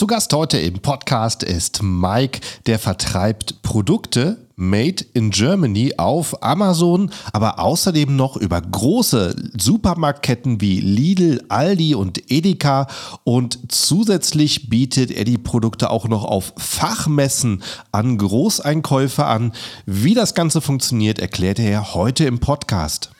Zu Gast heute im Podcast ist Mike, der vertreibt Produkte made in Germany auf Amazon, aber außerdem noch über große Supermarktketten wie Lidl, Aldi und Edeka und zusätzlich bietet er die Produkte auch noch auf Fachmessen an Großeinkäufer an. Wie das Ganze funktioniert, erklärt er heute im Podcast.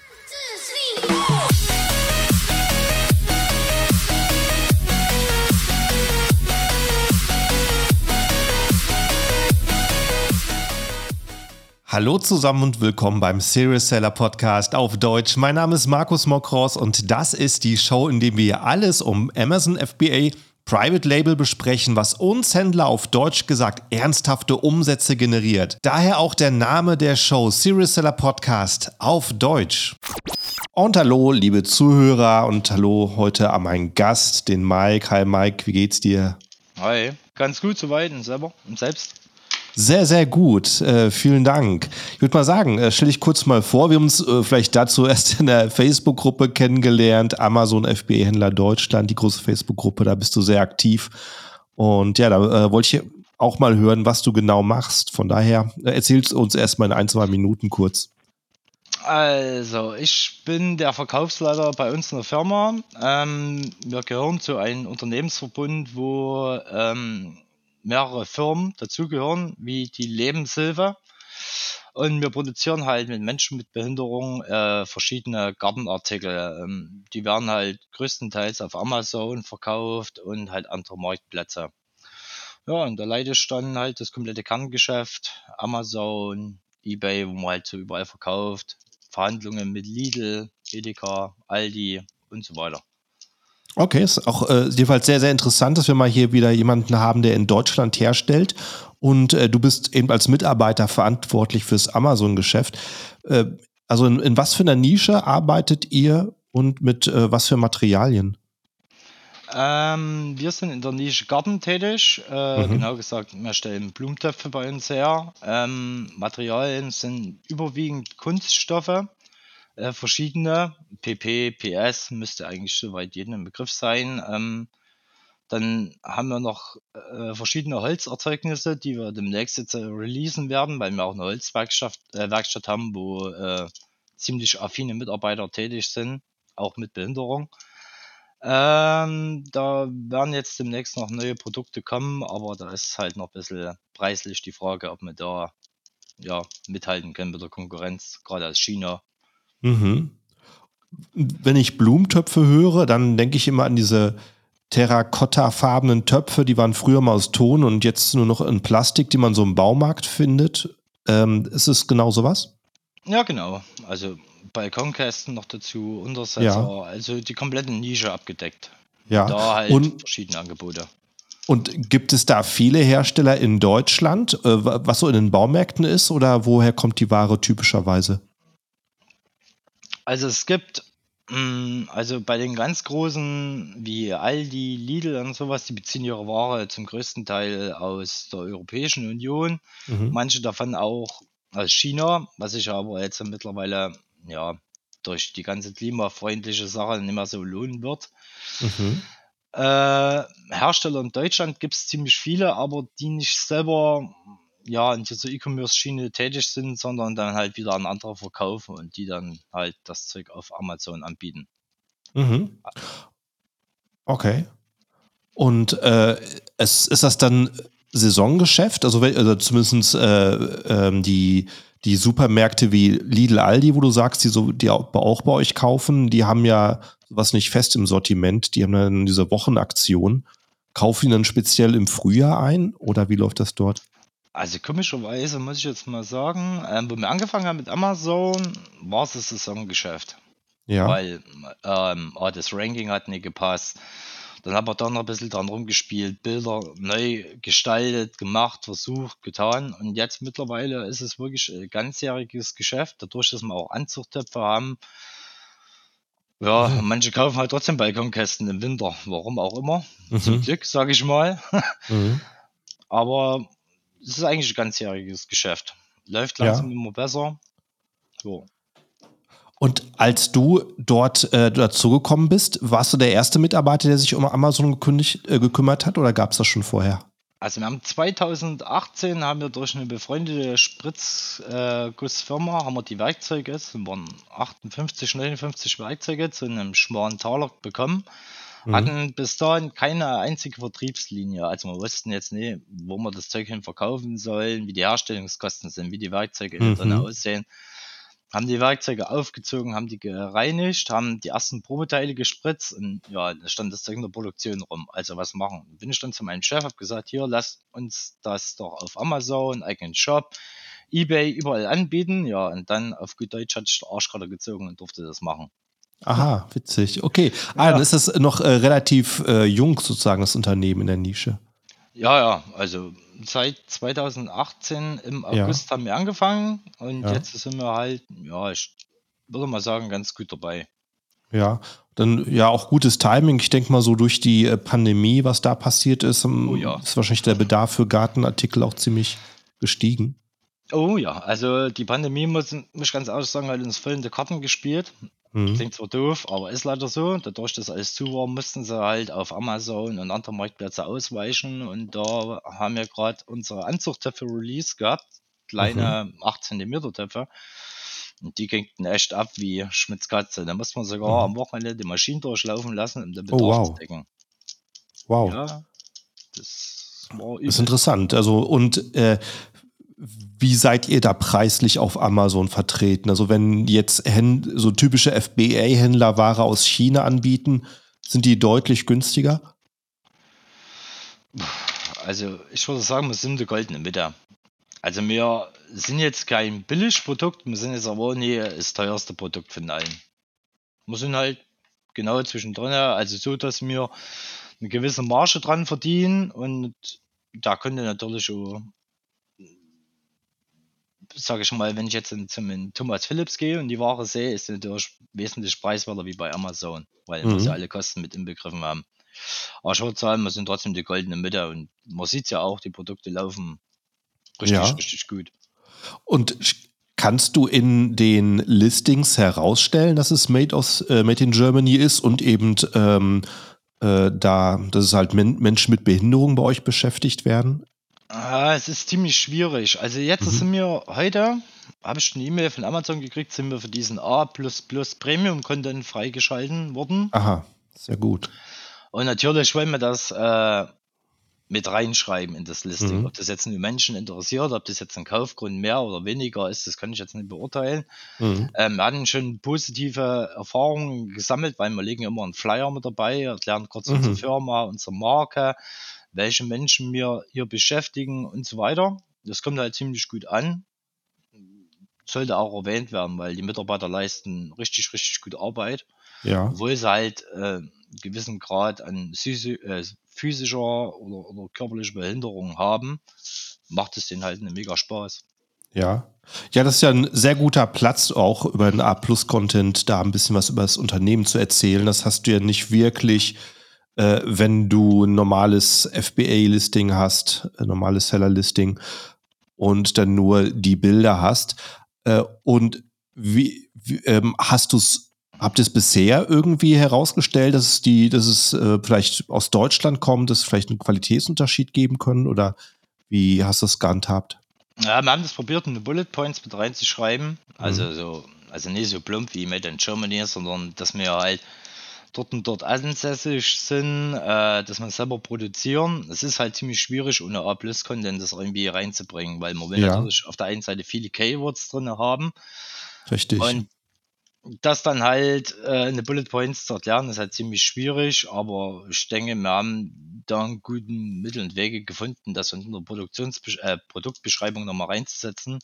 Hallo zusammen und willkommen beim Serious Seller Podcast auf Deutsch. Mein Name ist Markus Mokros und das ist die Show, in der wir alles um Amazon FBA Private Label besprechen, was uns Händler auf Deutsch gesagt ernsthafte Umsätze generiert. Daher auch der Name der Show Serious Seller Podcast auf Deutsch. Und hallo, liebe Zuhörer und hallo heute an meinen Gast, den Mike. Hi Mike, wie geht's dir? Hi, ganz gut soweit und selber und selbst. Sehr, sehr gut. Äh, vielen Dank. Ich würde mal sagen, äh, stell dich kurz mal vor. Wir haben uns äh, vielleicht dazu erst in der Facebook-Gruppe kennengelernt. Amazon FBA-Händler Deutschland, die große Facebook-Gruppe. Da bist du sehr aktiv. Und ja, da äh, wollte ich auch mal hören, was du genau machst. Von daher äh, erzählst uns erst mal in ein, zwei Minuten kurz. Also, ich bin der Verkaufsleiter bei uns in der Firma. Ähm, wir gehören zu einem Unternehmensverbund, wo ähm, mehrere Firmen dazugehören, wie die Lebenshilfe. Und wir produzieren halt mit Menschen mit Behinderung äh, verschiedene Gartenartikel. Ähm, die werden halt größtenteils auf Amazon verkauft und halt andere Marktplätze. Ja, und da leite ich dann halt das komplette Kerngeschäft, Amazon, Ebay, wo man halt so überall verkauft, Verhandlungen mit Lidl, Edeka, Aldi und so weiter. Okay, ist auch äh, jedenfalls sehr, sehr interessant, dass wir mal hier wieder jemanden haben, der in Deutschland herstellt. Und äh, du bist eben als Mitarbeiter verantwortlich fürs Amazon-Geschäft. Äh, also in, in, was für einer Nische arbeitet ihr und mit äh, was für Materialien? Ähm, wir sind in der Nische Garten tätig. Äh, mhm. Genau gesagt, wir stellen Blumentöpfe bei uns her. Ähm, Materialien sind überwiegend Kunststoffe äh, verschiedene. PP, PS müsste eigentlich soweit jedem im Begriff sein. Ähm, dann haben wir noch äh, verschiedene Holzerzeugnisse, die wir demnächst jetzt äh, releasen werden, weil wir auch eine Holzwerkstatt äh, Werkstatt haben, wo äh, ziemlich affine Mitarbeiter tätig sind, auch mit Behinderung. Ähm, da werden jetzt demnächst noch neue Produkte kommen, aber da ist halt noch ein bisschen preislich die Frage, ob wir da ja, mithalten können mit der Konkurrenz, gerade aus China. Mhm. Wenn ich Blumentöpfe höre, dann denke ich immer an diese terrakottafarbenen Töpfe, die waren früher mal aus Ton und jetzt nur noch in Plastik, die man so im Baumarkt findet. Ähm, ist es genau sowas? Ja, genau. Also Balkonkästen noch dazu, Untersetzer, ja. also die komplette Nische abgedeckt. Ja. Da halt und, verschiedene Angebote. Und gibt es da viele Hersteller in Deutschland, äh, was so in den Baumärkten ist, oder woher kommt die Ware typischerweise? Also es gibt, mm, also bei den ganz großen wie Aldi, Lidl und sowas, die beziehen ihre Ware zum größten Teil aus der Europäischen Union. Mhm. Manche davon auch aus China, was sich aber jetzt mittlerweile ja durch die ganze klimafreundliche Sache nicht mehr so lohnen wird. Mhm. Äh, Hersteller in Deutschland gibt es ziemlich viele, aber die nicht selber ja in dieser E-Commerce-Schiene tätig sind, sondern dann halt wieder an andere verkaufen und die dann halt das Zeug auf Amazon anbieten. Mhm. Okay. Und äh, es, ist das dann Saisongeschäft? Also, also zumindest äh, äh, die, die Supermärkte wie Lidl, Aldi, wo du sagst, die, so, die auch bei euch kaufen, die haben ja was nicht fest im Sortiment, die haben dann diese Wochenaktion. Kaufen die dann speziell im Frühjahr ein oder wie läuft das dort? Also komischerweise muss ich jetzt mal sagen, ähm, wo wir angefangen haben mit Amazon, war es das Saisongeschäft. Ja. Weil ähm, oh, das Ranking hat nicht gepasst. Dann haben wir da noch ein bisschen dran rumgespielt, Bilder neu gestaltet, gemacht, versucht, getan. Und jetzt mittlerweile ist es wirklich ein ganzjähriges Geschäft, dadurch, dass wir auch Anzuchttöpfe haben. Ja, mhm. manche kaufen halt trotzdem Balkonkästen im Winter, warum auch immer. Mhm. Zum Glück, sage ich mal. mhm. Aber es ist eigentlich ein ganzjähriges Geschäft. Läuft langsam ja. immer besser. So. Und als du dort äh, dazugekommen bist, warst du der erste Mitarbeiter, der sich um Amazon gekündigt, äh, gekümmert hat oder gab es das schon vorher? Also wir haben 2018 haben wir durch eine befreundete Spritzgussfirma äh, haben wir die Werkzeuge, es waren 58, 59 Werkzeuge zu einem schmalen Taler bekommen. Mhm. Hatten bis dahin keine einzige Vertriebslinie. Also wir wussten jetzt nicht, wo wir das Zeug hin verkaufen sollen, wie die Herstellungskosten sind, wie die Werkzeuge mhm. drin aussehen haben die Werkzeuge aufgezogen, haben die gereinigt, haben die ersten Probeteile gespritzt und ja, da stand das Zeug in der Produktion rum. Also was machen? Bin ich dann zu meinem Chef, habe gesagt, hier, lass uns das doch auf Amazon, eigenen Shop, Ebay, überall anbieten. Ja, und dann auf gut Deutsch hat Arsch gerade gezogen und durfte das machen. Aha, witzig. Okay. Ah, dann ist das noch äh, relativ äh, jung sozusagen, das Unternehmen in der Nische. Ja, ja, also seit 2018 im August ja. haben wir angefangen und ja. jetzt sind wir halt, ja, ich würde mal sagen, ganz gut dabei. Ja, dann ja auch gutes Timing. Ich denke mal so durch die äh, Pandemie, was da passiert ist, ähm, oh, ja. ist wahrscheinlich der Bedarf für Gartenartikel auch ziemlich gestiegen. Oh ja, also die Pandemie muss, muss ich ganz ehrlich sagen, hat uns voll in die Karten gespielt. Mhm. Klingt zwar doof, aber ist leider so. Dadurch, dass alles zu war, mussten sie halt auf Amazon und andere Marktplätze ausweichen. Und da haben wir gerade unsere Anzuchttöpfe Release gehabt. Kleine mhm. 8 cm Töpfe. Und die gingen echt ab wie Schmitzkatze. Da musste man sogar mhm. am Wochenende die Maschinen durchlaufen lassen, um den Bedarf oh, wow. zu decken. Wow. Ja, das war übel. ist interessant. Also, und äh, wie seid ihr da preislich auf Amazon vertreten? Also wenn jetzt so typische FBA-Händler Ware aus China anbieten, sind die deutlich günstiger? Also ich würde sagen, wir sind der goldene Mitte. Also wir sind jetzt kein Billigprodukt, wir sind jetzt aber auch nie das teuerste Produkt von allen. Wir sind halt genau zwischendrin, also so, dass wir eine gewisse Marge dran verdienen und da könnte natürlich auch sage ich mal, wenn ich jetzt zum Thomas Philips gehe und die Ware sehe, ist sie natürlich wesentlich preiswerter wie bei Amazon, weil mhm. wir alle Kosten mit inbegriffen haben. Aber ich würde sagen, wir sind trotzdem die goldene Mitte und man sieht ja auch, die Produkte laufen richtig, ja. richtig gut. Und kannst du in den Listings herausstellen, dass es Made, aus, äh, Made in Germany ist und eben ähm, äh, da, dass es halt Men Menschen mit Behinderung bei euch beschäftigt werden? Ah, es ist ziemlich schwierig. Also jetzt Mhm. sind wir heute, habe ich eine E-Mail von Amazon gekriegt, sind wir für diesen A++ Premium Content freigeschalten worden. Aha, sehr gut. Und natürlich wollen wir das äh, mit reinschreiben in das Listing. Mhm. Ob das jetzt nur Menschen interessiert, ob das jetzt ein Kaufgrund mehr oder weniger ist, das kann ich jetzt nicht beurteilen. Mhm. Ähm, wir hatten schon positive Erfahrungen gesammelt, weil wir legen immer einen Flyer mit dabei, erklären kurz unsere mhm. Firma, unsere Marke, welche Menschen wir hier beschäftigen und so weiter. Das kommt halt ziemlich gut an. Sollte auch erwähnt werden, weil die Mitarbeiter leisten richtig, richtig gute Arbeit. Ja. Obwohl sie halt äh, einen gewissen Grad an äh, physischer oder, oder körperlicher Behinderung haben, macht es denen halt eine mega Spaß. Ja. Ja, das ist ja ein sehr guter Platz, auch über den A-Plus-Content da ein bisschen was über das Unternehmen zu erzählen. Das hast du ja nicht wirklich äh, wenn du ein normales FBA-Listing hast, ein normales Seller-Listing und dann nur die Bilder hast. Äh, und wie, wie ähm, hast du es Habt ihr es bisher irgendwie herausgestellt, dass es die, dass es äh, vielleicht aus Deutschland kommt, dass es vielleicht einen Qualitätsunterschied geben können? Oder wie hast du es gehandhabt? Ja, wir haben das probiert, eine Bullet Points mit reinzuschreiben. Also mhm. so, also nicht so plump wie Made in Germany, sondern dass wir halt dort und dort ansässig sind, äh, dass man selber produzieren. Es ist halt ziemlich schwierig, ohne A-Plus-Content das irgendwie reinzubringen, weil man will ja. natürlich auf der einen Seite viele Keywords drin haben. Richtig. Und das dann halt äh, eine Bullet Points zu erklären, ist halt ziemlich schwierig, aber ich denke, wir haben da einen guten Mittel und Wege gefunden, das in der Produktionsbe äh, Produktbeschreibung nochmal reinzusetzen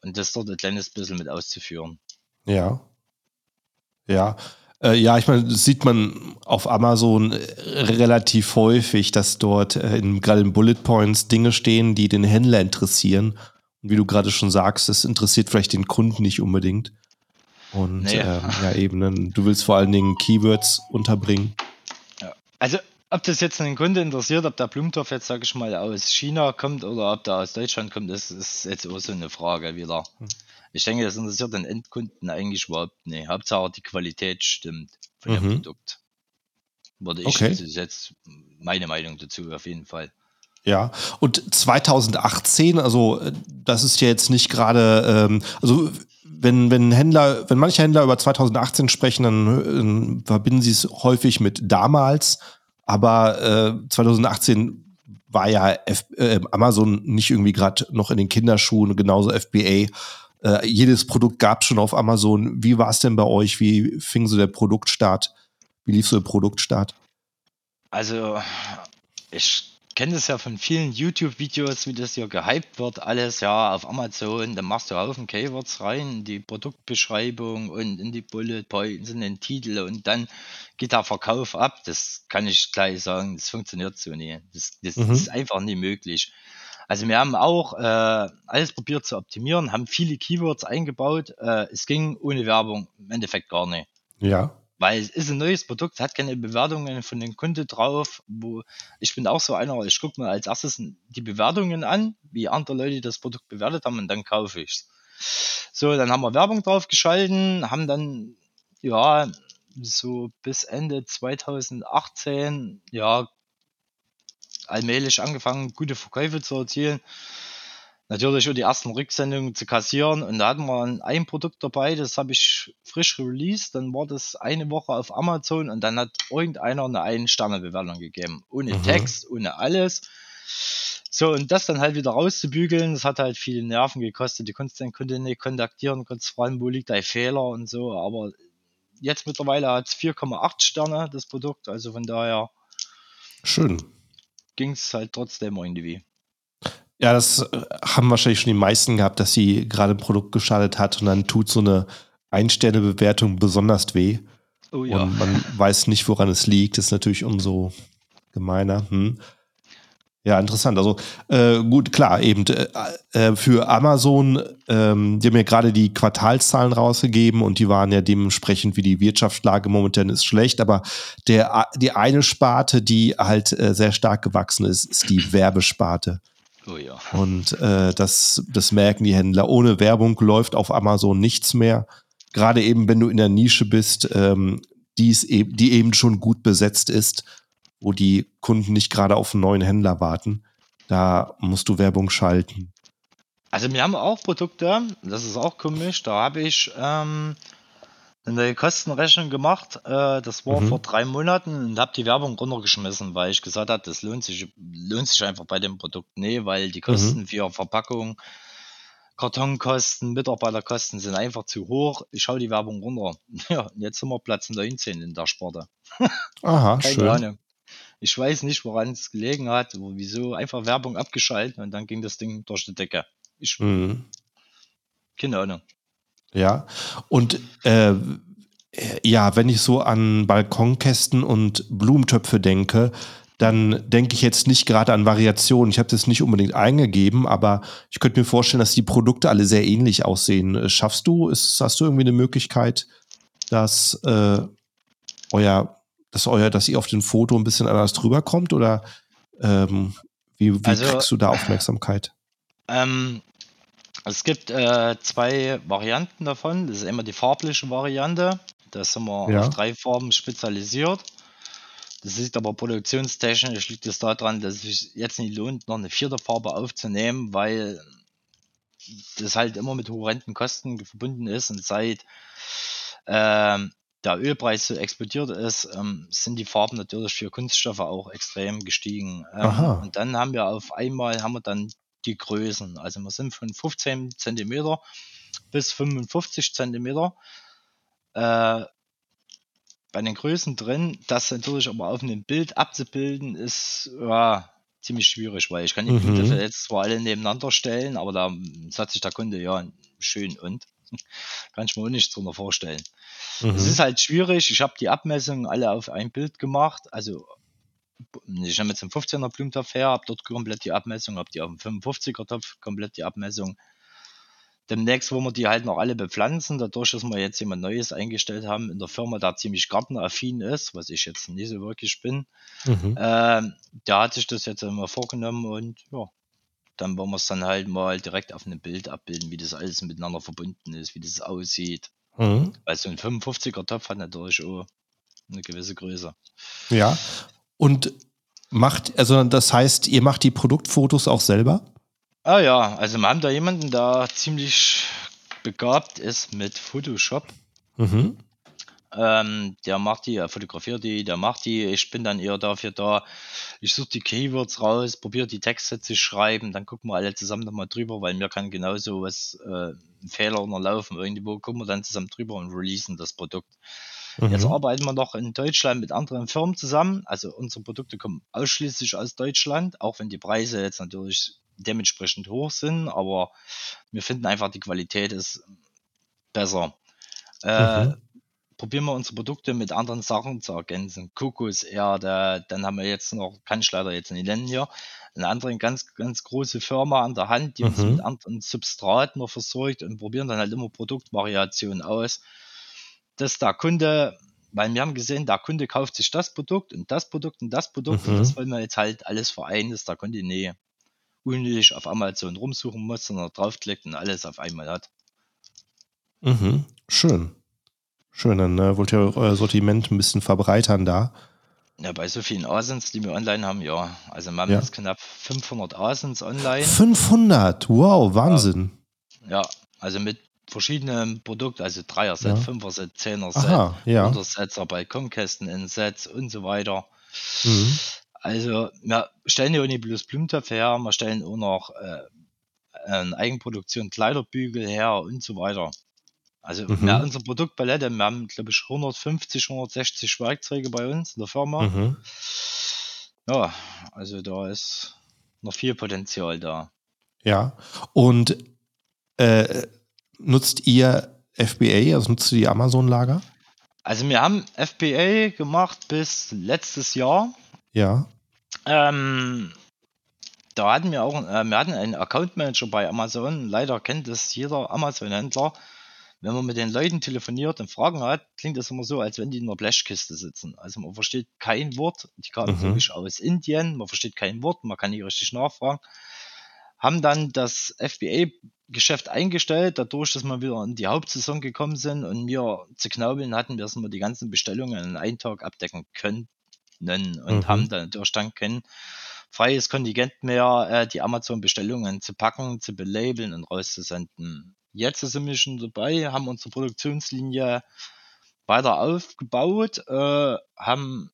und das dort ein kleines bisschen mit auszuführen. Ja. Ja, äh, ja, ich meine, das sieht man auf Amazon äh, relativ häufig, dass dort äh, in, gerade in Bullet Points Dinge stehen, die den Händler interessieren. Und wie du gerade schon sagst, das interessiert vielleicht den Kunden nicht unbedingt. Und nee. äh, ja, eben, du willst vor allen Dingen Keywords unterbringen. Ja. Also, ob das jetzt einen Kunde interessiert, ob der Blumentopf jetzt, sag ich mal, aus China kommt oder ob der aus Deutschland kommt, das ist jetzt auch so eine Frage wieder. Ich denke, das interessiert den Endkunden eigentlich überhaupt nicht. Hauptsache die Qualität stimmt von dem mhm. Produkt. Würde ich okay. jetzt meine Meinung dazu auf jeden Fall. Ja, und 2018, also das ist ja jetzt nicht gerade, ähm, also wenn, wenn Händler, wenn manche Händler über 2018 sprechen, dann äh, verbinden sie es häufig mit damals, aber äh, 2018 war ja F äh, Amazon nicht irgendwie gerade noch in den Kinderschuhen, genauso FBA. Äh, jedes Produkt gab es schon auf Amazon. Wie war es denn bei euch? Wie fing so der Produktstart? Wie lief so der Produktstart? Also, ich kenne das ja von vielen YouTube-Videos, wie das hier gehypt wird, alles ja auf Amazon. Dann machst du Haufen Keywords rein, in die Produktbeschreibung und in die Bullet Points, in den Titel und dann geht der Verkauf ab. Das kann ich gleich sagen, das funktioniert so nie. Das, das mhm. ist einfach nie möglich. Also wir haben auch äh, alles probiert zu optimieren, haben viele Keywords eingebaut. Äh, es ging ohne Werbung im Endeffekt gar nicht. Ja. Weil es ist ein neues Produkt, hat keine Bewertungen von den Kunden drauf, wo ich bin auch so einer, ich gucke mir als erstes die Bewertungen an, wie andere Leute das Produkt bewertet haben und dann kaufe ich es. So, dann haben wir Werbung drauf geschalten, haben dann, ja, so bis Ende 2018, ja, allmählich angefangen, gute Verkäufe zu erzielen natürlich auch die ersten Rücksendungen zu kassieren. Und da hatten wir ein Produkt dabei, das habe ich frisch released. Dann war das eine Woche auf Amazon und dann hat irgendeiner eine Ein-Sterne-Bewertung gegeben. Ohne mhm. Text, ohne alles. So, und das dann halt wieder rauszubügeln, das hat halt viele Nerven gekostet. Die konntest den Kunden nicht kontaktieren, konntest fragen, wo liegt dein Fehler und so. Aber jetzt mittlerweile hat es 4,8 Sterne, das Produkt. Also von daher. Schön. Ging es halt trotzdem irgendwie. Ja, das äh, haben wahrscheinlich schon die meisten gehabt, dass sie gerade ein Produkt geschadet hat und dann tut so eine Ein-Sterne-Bewertung besonders weh. Oh ja. Und man weiß nicht, woran es liegt. Das ist natürlich umso gemeiner. Hm. Ja, interessant. Also äh, gut, klar, eben äh, äh, für Amazon, ähm, die haben ja gerade die Quartalszahlen rausgegeben und die waren ja dementsprechend, wie die Wirtschaftslage momentan ist, schlecht. Aber der, die eine Sparte, die halt äh, sehr stark gewachsen ist, ist die Werbesparte. Oh ja. Und äh, das, das merken die Händler. Ohne Werbung läuft auf Amazon nichts mehr. Gerade eben, wenn du in der Nische bist, ähm, die, ist eben, die eben schon gut besetzt ist, wo die Kunden nicht gerade auf einen neuen Händler warten. Da musst du Werbung schalten. Also wir haben auch Produkte, das ist auch komisch, da habe ich ähm, eine Kostenrechnung gemacht. Äh, das war mhm. vor drei Monaten und habe die Werbung runtergeschmissen, weil ich gesagt habe, das lohnt sich, lohnt sich einfach bei dem Produkt nicht, weil die Kosten mhm. für Verpackung, Kartonkosten, Mitarbeiterkosten sind einfach zu hoch. Ich schaue die Werbung runter. Ja, jetzt sind wir Platz 19 in der Sparte. Aha, Keine schön. Ahnung. Ich weiß nicht, woran es gelegen hat, wieso einfach Werbung abgeschaltet und dann ging das Ding durch die Decke. Ich, mhm. Keine Ahnung. Ja, und äh, ja, wenn ich so an Balkonkästen und Blumentöpfe denke, dann denke ich jetzt nicht gerade an Variationen. Ich habe das nicht unbedingt eingegeben, aber ich könnte mir vorstellen, dass die Produkte alle sehr ähnlich aussehen. Schaffst du, ist, hast du irgendwie eine Möglichkeit, dass äh, euer, dass euer, dass ihr auf den Foto ein bisschen anders drüber kommt oder ähm, wie, wie also, kriegst du da Aufmerksamkeit? Ähm, es gibt äh, zwei Varianten davon. Das ist immer die farbliche Variante. Da sind wir ja. auf drei Farben spezialisiert. Das ist aber produktionstechnisch liegt es daran, dass es sich jetzt nicht lohnt, noch eine vierte Farbe aufzunehmen, weil das halt immer mit horrenden Kosten verbunden ist und seit ähm, der Ölpreis so explodiert ist, ähm, sind die Farben natürlich für Kunststoffe auch extrem gestiegen. Ähm, und dann haben wir auf einmal haben wir dann die Größen. Also wir sind von 15 cm bis 55 cm. Äh, bei den Größen drin, das natürlich aber auf einem Bild abzubilden, ist ja, ziemlich schwierig, weil ich kann die mhm. Jetzt zwar alle nebeneinander stellen, aber da sagt sich der Kunde, ja, schön und. kann ich mir auch nichts drunter vorstellen. Mhm. Es ist halt schwierig. Ich habe die Abmessungen alle auf ein Bild gemacht, also ich habe jetzt einen 15er Blumentopf her, habe dort komplett die Abmessung, habe die auf dem 55er Topf komplett die Abmessung. Demnächst wollen wir die halt noch alle bepflanzen, dadurch, dass wir jetzt jemand Neues eingestellt haben in der Firma, der ziemlich gartenaffin ist, was ich jetzt nicht so wirklich bin. Mhm. Äh, der hat sich das jetzt immer vorgenommen und ja, dann wollen wir es dann halt mal direkt auf einem Bild abbilden, wie das alles miteinander verbunden ist, wie das aussieht. Mhm. Weil so ein 55er Topf hat natürlich auch eine gewisse Größe. Ja. Und macht, also das heißt, ihr macht die Produktfotos auch selber? Ah ja, also wir haben da jemanden, der ziemlich begabt ist mit Photoshop. Mhm. Ähm, der macht die, er fotografiert die, der macht die. Ich bin dann eher dafür da. Ich suche die Keywords raus, probiere die Texte zu schreiben, dann gucken wir alle zusammen nochmal drüber, weil mir kann genauso was äh, Fehler unterlaufen. Irgendwo gucken wir dann zusammen drüber und releasen das Produkt. Mhm. Jetzt arbeiten wir noch in Deutschland mit anderen Firmen zusammen. Also unsere Produkte kommen ausschließlich aus Deutschland, auch wenn die Preise jetzt natürlich dementsprechend hoch sind, aber wir finden einfach, die Qualität ist besser. Äh, mhm probieren wir unsere Produkte mit anderen Sachen zu ergänzen. Kokoserde, dann haben wir jetzt noch, kann ich leider jetzt nicht nennen hier, eine andere ganz, ganz große Firma an der Hand, die uns mhm. mit anderen Substraten noch versorgt und probieren dann halt immer Produktvariationen aus, dass der Kunde, weil wir haben gesehen, der Kunde kauft sich das Produkt und das Produkt und das Produkt mhm. und das mhm. wollen wir jetzt halt alles vereinen, dass der Kunde nee, unnötig auf Amazon rumsuchen muss, sondern draufklickt und alles auf einmal hat. Mhm. Schön. Schön, dann äh, wollt ihr euer Sortiment ein bisschen verbreitern da. Ja, bei so vielen Asens, die wir online haben, ja. Also wir haben ja. jetzt knapp 500 Asens online. 500? Wow, Wahnsinn. Ja, ja also mit verschiedenen Produkten, also Dreier-Set, ja. Fünfer-Set, Zehner-Set, Aha, ja. Untersetzer, Balkonkästen in Sets und so weiter. Mhm. Also wir stellen ja auch nicht bloß Blumentöpfe her, wir stellen auch noch äh, Eigenproduktion Kleiderbügel her und so weiter. Also mhm. wir unsere Produktpalette, wir haben, glaube ich, 150, 160 Werkzeuge bei uns in der Firma. Mhm. Ja, also da ist noch viel Potenzial da. Ja, und äh, nutzt ihr FBA, also nutzt ihr die Amazon-Lager? Also wir haben FBA gemacht bis letztes Jahr. Ja. Ähm, da hatten wir auch, äh, wir hatten einen Account Manager bei Amazon. Leider kennt es jeder Amazon-Händler wenn man mit den Leuten telefoniert und Fragen hat, klingt das immer so, als wenn die in einer Blechkiste sitzen. Also man versteht kein Wort. Die kamen mhm. wirklich aus Indien, man versteht kein Wort, man kann nicht richtig nachfragen. Haben dann das FBA-Geschäft eingestellt, dadurch, dass wir wieder in die Hauptsaison gekommen sind und wir zu knaubeln hatten, dass wir die ganzen Bestellungen in einem Tag abdecken können und mhm. haben dann durch dann kein freies Kontingent mehr, äh, die Amazon-Bestellungen zu packen, zu belabeln und rauszusenden. Jetzt sind wir schon dabei, haben unsere Produktionslinie weiter aufgebaut, äh, haben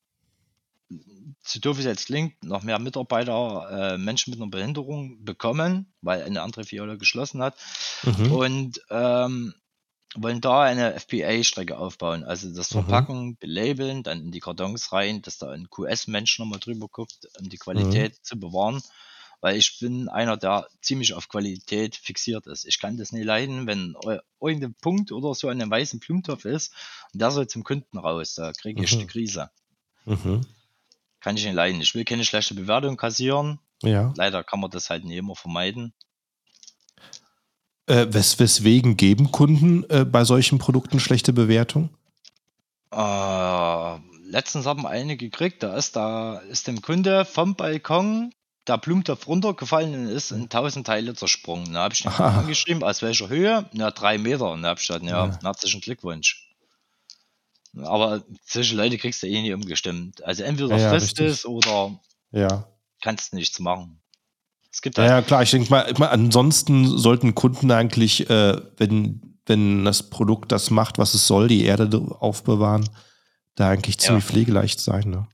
so doof es jetzt klingt, noch mehr Mitarbeiter, äh, Menschen mit einer Behinderung bekommen, weil eine andere Filiale geschlossen hat. Mhm. Und ähm, wollen da eine FBA-Strecke aufbauen. Also das mhm. Verpacken, mhm. belabeln, dann in die Kartons rein, dass da ein QS-Mensch nochmal drüber guckt, um die Qualität mhm. zu bewahren weil ich bin einer, der ziemlich auf Qualität fixiert ist. Ich kann das nicht leiden, wenn irgendein Punkt oder so an einem weißen Blumentopf ist und der soll zum Kunden raus, da kriege ich mhm. die Krise. Mhm. Kann ich nicht leiden. Ich will keine schlechte Bewertung kassieren. Ja. Leider kann man das halt nicht immer vermeiden. Äh, wes weswegen geben Kunden äh, bei solchen Produkten schlechte Bewertungen? Äh, letztens haben wir eine gekriegt, da ist, da ist dem Kunde vom Balkon der Blumentopf runtergefallen und ist in tausend Teile zersprungen. Da habe ich den angeschrieben, aus welcher Höhe? Na, drei Meter. Und da habe ich gesagt, ja, ja, herzlichen Glückwunsch. Aber solche Leute kriegst du eh nicht umgestimmt. Also entweder ja, frisst es oder ja. kannst nichts machen. Es gibt ja, halt ja, klar, ich denke mal, ich mal, ansonsten sollten Kunden eigentlich, äh, wenn, wenn das Produkt das macht, was es soll, die Erde aufbewahren, da eigentlich ziemlich pflegeleicht sein. Ne?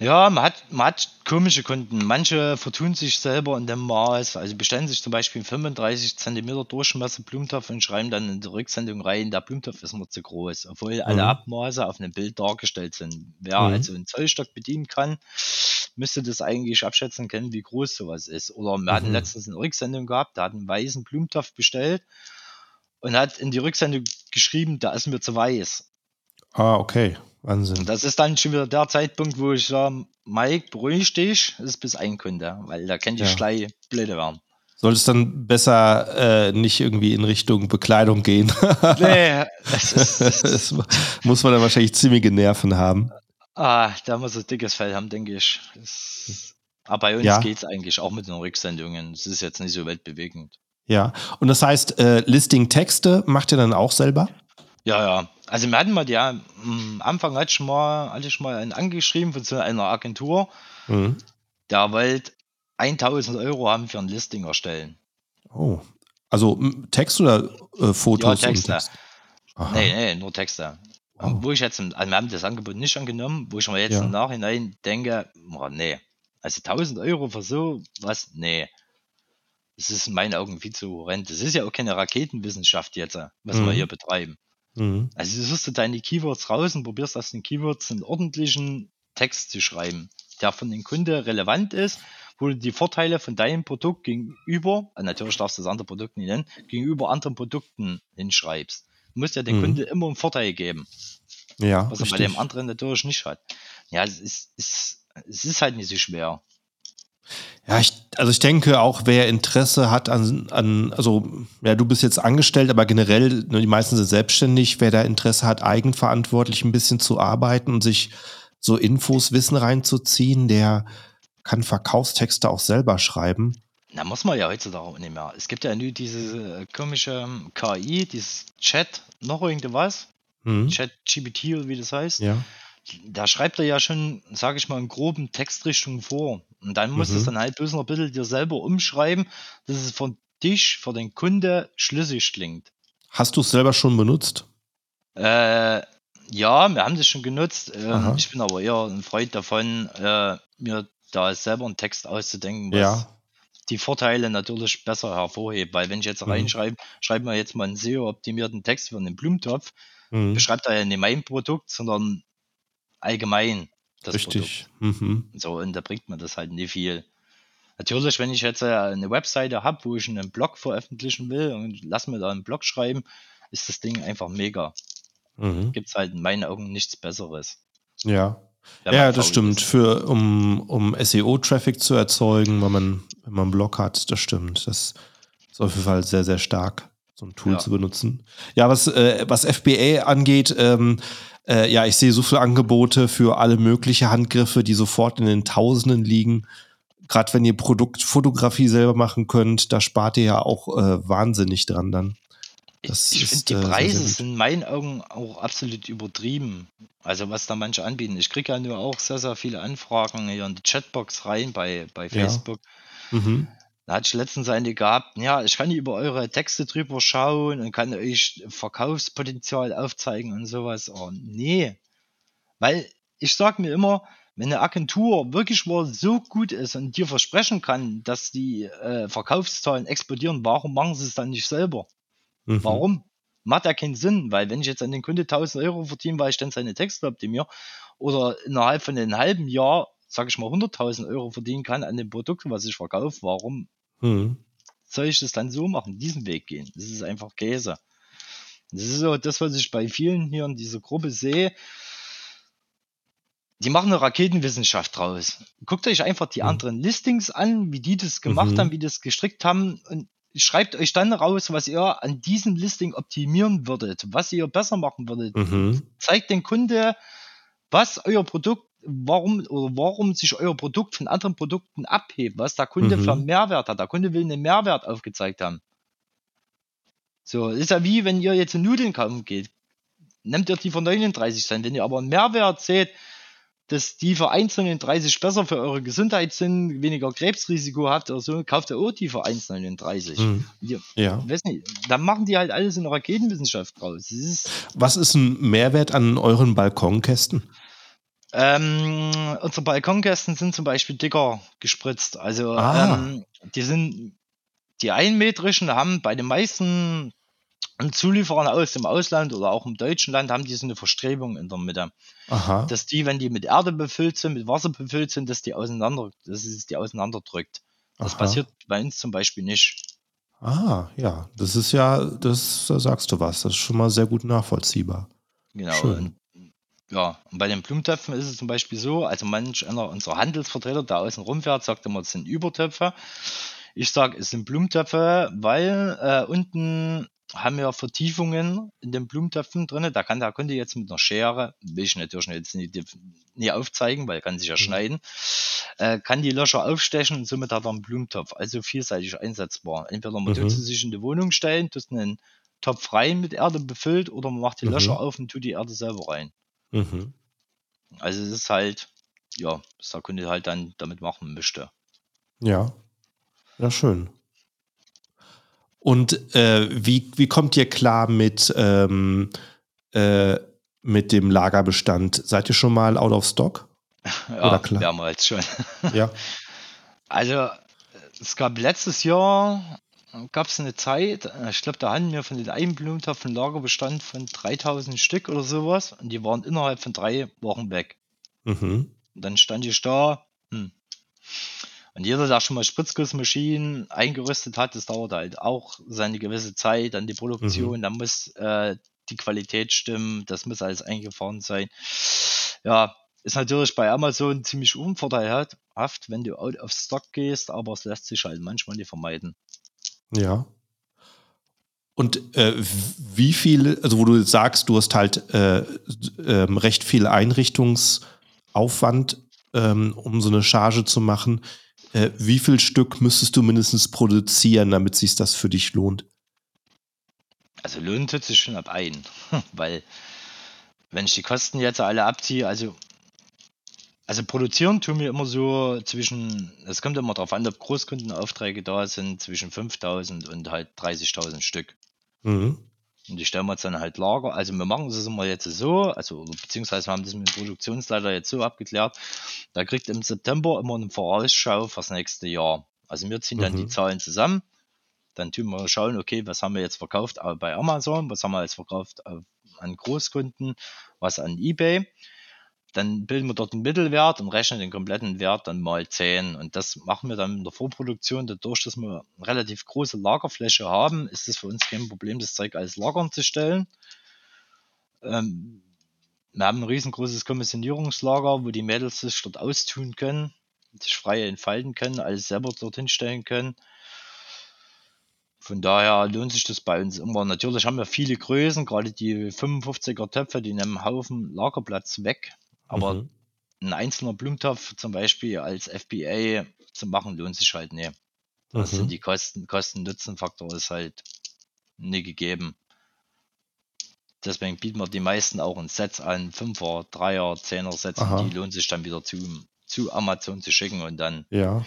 Ja, man hat, man hat komische Kunden. Manche vertun sich selber in dem Maß. Also bestellen sich zum Beispiel 35 cm Durchmesser Blumentopf und schreiben dann in der Rücksendung rein, der Blumentopf ist mir zu groß, obwohl mhm. alle Abmaße auf einem Bild dargestellt sind. Wer mhm. also einen Zollstock bedienen kann, müsste das eigentlich abschätzen können, wie groß sowas ist. Oder wir mhm. hatten letztens eine Rücksendung gehabt, der hat einen weißen Blumentopf bestellt und hat in die Rücksendung geschrieben, da ist mir zu weiß. Ah, okay. Wahnsinn. Und das ist dann schon wieder der Zeitpunkt, wo ich sage, Mike, beruhig dich, das ist bis ein Kunde, weil da kennt die ja. Schlei blöde werden. Sollte es dann besser äh, nicht irgendwie in Richtung Bekleidung gehen? nee, das, ist, das muss man dann wahrscheinlich ziemliche Nerven haben. Ah, da muss ein dickes Fell haben, denke ich. Das Aber bei uns Ja. geht es eigentlich auch mit den Rücksendungen. Es ist jetzt nicht so weltbewegend. Ja. Und das heißt, äh, Listing-Texte macht ihr dann auch selber? Ja, ja. Also wir hatten mal, ja, am Anfang hatte ich mal, hatte ich mal einen angeschrieben von so einer Agentur, Mhm. der wollte 1000 Euro haben für ein Listing erstellen. Oh. Also Text oder äh, Fotos? Ja, Texte. Text? Nee, nee, nur Texte. Wow. Wo ich jetzt, also wir haben das Angebot nicht angenommen, wo ich mir jetzt Ja. im Nachhinein denke, boah, nee, also 1000 Euro für so was, nee. Das ist in meinen Augen viel zu horrend. Das ist ja auch keine Raketenwissenschaft jetzt, äh, was Mhm. wir hier betreiben. Mhm. Also du suchst du deine Keywords raus und probierst aus den Keywords einen ordentlichen Text zu schreiben, der von den Kunden relevant ist, wo du die Vorteile von deinem Produkt gegenüber, äh, natürlich darfst du das andere Produkt nicht nennen, gegenüber anderen Produkten hinschreibst. Du musst ja dem Mhm. Kunde immer einen Vorteil geben, Ja, was er bei dem anderen natürlich nicht hat. Ja, es ist, es, es ist halt nicht so schwer. Ja, ich, also ich denke auch, wer Interesse hat an, an, also ja, du bist jetzt angestellt, aber generell, ne, die meisten sind selbstständig, wer da Interesse hat, eigenverantwortlich ein bisschen zu arbeiten und sich so Infos, Wissen reinzuziehen, der kann Verkaufstexte auch selber schreiben. Na, muss man ja heutzutage auch nicht mehr. Es gibt ja nur diese äh, komische ähm, KI, dieses Chat, noch irgendwas, Mhm. Chat GPT oder wie das heißt. Ja. Da schreibt er ja schon, sage ich mal, in groben Textrichtungen vor. Und dann musst du Mhm. es dann halt bloß noch ein bisschen dir selber umschreiben, dass es von dich, für den Kunde schlüssig klingt. Hast du es selber schon benutzt? Äh, ja, wir haben das schon genutzt. Ähm, ich bin aber eher ein Freund davon, äh, mir da selber einen Text auszudenken, was Ja. die Vorteile natürlich besser hervorhebt. Weil wenn ich jetzt Mhm. reinschreibe, schreibe mir jetzt mal einen SEO-optimierten Text für einen Blumentopf, Mhm. beschreibt er ja nicht mein Produkt, sondern allgemein das Produkt. Richtig. Mhm. So, und da bringt mir das halt nicht viel. Natürlich, wenn ich jetzt äh, eine Webseite habe, wo ich einen Blog veröffentlichen will und lass mir da einen Blog schreiben, ist das Ding einfach mega. Mhm. Gibt es halt in meinen Augen nichts Besseres. Ja. Ja, man das stimmt. ist. Für, um, um SEO-Traffic zu erzeugen, wenn man, wenn man einen Blog hat, das stimmt. Das ist auf jeden Fall sehr, sehr stark, so ein Tool Ja. zu benutzen. Ja, was, äh, was FBA angeht, ähm, äh, ja, ich sehe so viele Angebote für alle möglichen Handgriffe, die sofort in den Tausenden liegen. Gerade wenn ihr Produktfotografie selber machen könnt, da spart ihr ja auch äh, wahnsinnig dran dann. Das ich finde, die äh, Preise sind in meinen Augen auch absolut übertrieben. Also was da manche anbieten. Ich kriege ja nur auch sehr, sehr viele Anfragen hier in die Chatbox rein bei, bei Ja. Facebook. Mhm. Da hatte ich letztens eine gehabt, ja, ich kann über eure Texte drüber schauen und kann euch Verkaufspotenzial aufzeigen und sowas. Oh, nee. Weil ich sag mir immer, wenn eine Agentur wirklich mal so gut ist und dir versprechen kann, dass die äh, Verkaufszahlen explodieren, warum machen sie es dann nicht selber? Mhm. Warum? Macht ja keinen Sinn, weil wenn ich jetzt an den Kunde 1000 Euro verdiene, weil ich dann seine Texte optimiere oder innerhalb von einem halben Jahr, sage ich mal, 100.000 Euro verdienen kann an dem Produkt, was ich verkaufe, warum Mhm. soll ich das dann so machen, diesen Weg gehen? Das ist einfach Käse. Das ist so das, was ich bei vielen hier in dieser Gruppe sehe. Die machen eine Raketenwissenschaft draus. Guckt euch einfach die Mhm. anderen Listings an, wie die das gemacht Mhm. haben, wie die das gestrickt haben und schreibt euch dann raus, was ihr an diesem Listing optimieren würdet, was ihr besser machen würdet. Mhm. Zeigt den Kunde, was euer Produkt, warum oder warum sich euer Produkt von anderen Produkten abhebt, was der Kunde Mhm. für einen Mehrwert hat. Der Kunde will einen Mehrwert aufgezeigt haben. So, ist ja wie wenn ihr jetzt in Nudeln kaufen geht. Nehmt ihr die für 39 Cent. Wenn ihr aber einen Mehrwert seht, dass die für 1,39 besser für eure Gesundheit sind, weniger Krebsrisiko habt oder so, kauft ihr auch die für 1,39. Mhm. Ja. weiß nicht, dann machen die halt alles in der Raketenwissenschaft draus. Ist, Was ist ein Mehrwert an euren Balkonkästen? Ähm, unsere Balkonkästen sind zum Beispiel dicker gespritzt. Also Ah. ähm, die sind die einmetrischen haben bei den meisten Zulieferern aus dem Ausland oder auch im deutschen Land haben die so eine Verstrebung in der Mitte. Aha. Dass die, wenn die mit Erde befüllt sind, mit Wasser befüllt sind, dass die auseinander, dass es die auseinanderdrückt. Das Aha. passiert bei uns zum Beispiel nicht. Ah, ja, das ist ja, das da sagst du was. Das ist schon mal sehr gut nachvollziehbar. Genau. Schön. Ja, und bei den Blumentöpfen ist es zum Beispiel so, also manch einer unserer Handelsvertreter, der außen rumfährt, sagt immer, es sind Übertöpfe. Ich sage, es sind Blumentöpfe, weil äh, unten haben ja Vertiefungen in den Blumentöpfen drin. Da kann der Kunde jetzt mit einer Schere, will ich natürlich jetzt nicht, nicht aufzeigen, weil er kann sich ja mhm. schneiden, äh, kann die Löcher aufstechen und somit hat er einen Blumentopf. Also vielseitig einsetzbar. Entweder man mhm. tut sie sich in die Wohnung stellen, tut einen Topf rein mit Erde befüllt oder man macht die mhm. Löcher auf und tut die Erde selber rein. Mhm. Also es ist halt, ja, was der Kunde halt dann damit machen möchte. Ja. Ja, schön. Und äh, wie, wie kommt ihr klar mit, ähm, äh, mit dem Lagerbestand? Seid ihr schon mal out of stock? Ja, Oder klar? mehrmals schon. ja. Also, es gab letztes Jahr gab es eine Zeit, ich glaube, da hatten wir von den Einblumentopf einen Lagerbestand von 3000 Stück oder sowas und die waren innerhalb von drei Wochen weg. Mhm. Und dann stand ich da, hm, und jeder, der schon mal Spritzgussmaschinen eingerüstet hat, das dauert halt auch seine gewisse Zeit, dann die Produktion, mhm. dann muss äh, die Qualität stimmen, das muss alles eingefahren sein. Ja, ist natürlich bei Amazon ziemlich unvorteilhaft, wenn du out of stock gehst, aber es lässt sich halt manchmal nicht vermeiden. Ja. Und äh, wie viel, also wo du sagst, du hast halt äh, äh, recht viel Einrichtungsaufwand, ähm, um so eine Charge zu machen. Äh, wie viel Stück müsstest du mindestens produzieren, damit sich das für dich lohnt? Also lohnt es sich schon ab ein, weil wenn ich die Kosten jetzt alle abziehe, also also produzieren tun wir immer so zwischen, es kommt immer darauf an, ob Großkundenaufträge da sind, zwischen 5000 und halt 30.000 Stück. Mhm. Und die stellen wir jetzt dann halt Lager. Also wir machen es immer jetzt so, also beziehungsweise wir haben das mit dem Produktionsleiter jetzt so abgeklärt. Da kriegt im September immer eine Vorausschau fürs nächste Jahr. Also wir ziehen dann mhm. die Zahlen zusammen. Dann tun wir schauen, okay, was haben wir jetzt verkauft bei Amazon, was haben wir jetzt verkauft an Großkunden, was an eBay dann bilden wir dort einen Mittelwert und rechnen den kompletten Wert dann mal 10. Und das machen wir dann in der Vorproduktion. Dadurch, dass wir eine relativ große Lagerfläche haben, ist es für uns kein Problem, das Zeug alles lagern zu stellen. Ähm, wir haben ein riesengroßes Kommissionierungslager, wo die Mädels sich dort austun können, sich frei entfalten können, alles selber dorthin stellen können. Von daher lohnt sich das bei uns immer. Natürlich haben wir viele Größen, gerade die 55er Töpfe, die nehmen einen Haufen Lagerplatz weg. Aber mhm. ein einzelner Blumentopf zum Beispiel als FBA zu machen, lohnt sich halt nicht. Das mhm. sind die Kosten, Kosten-Nutzen-Faktor ist halt nie gegeben. Deswegen bieten wir die meisten auch in Sets an, 5er, 3er, 10er Sets, Aha. die lohnt sich dann wieder zu, zu Amazon zu schicken und dann ja.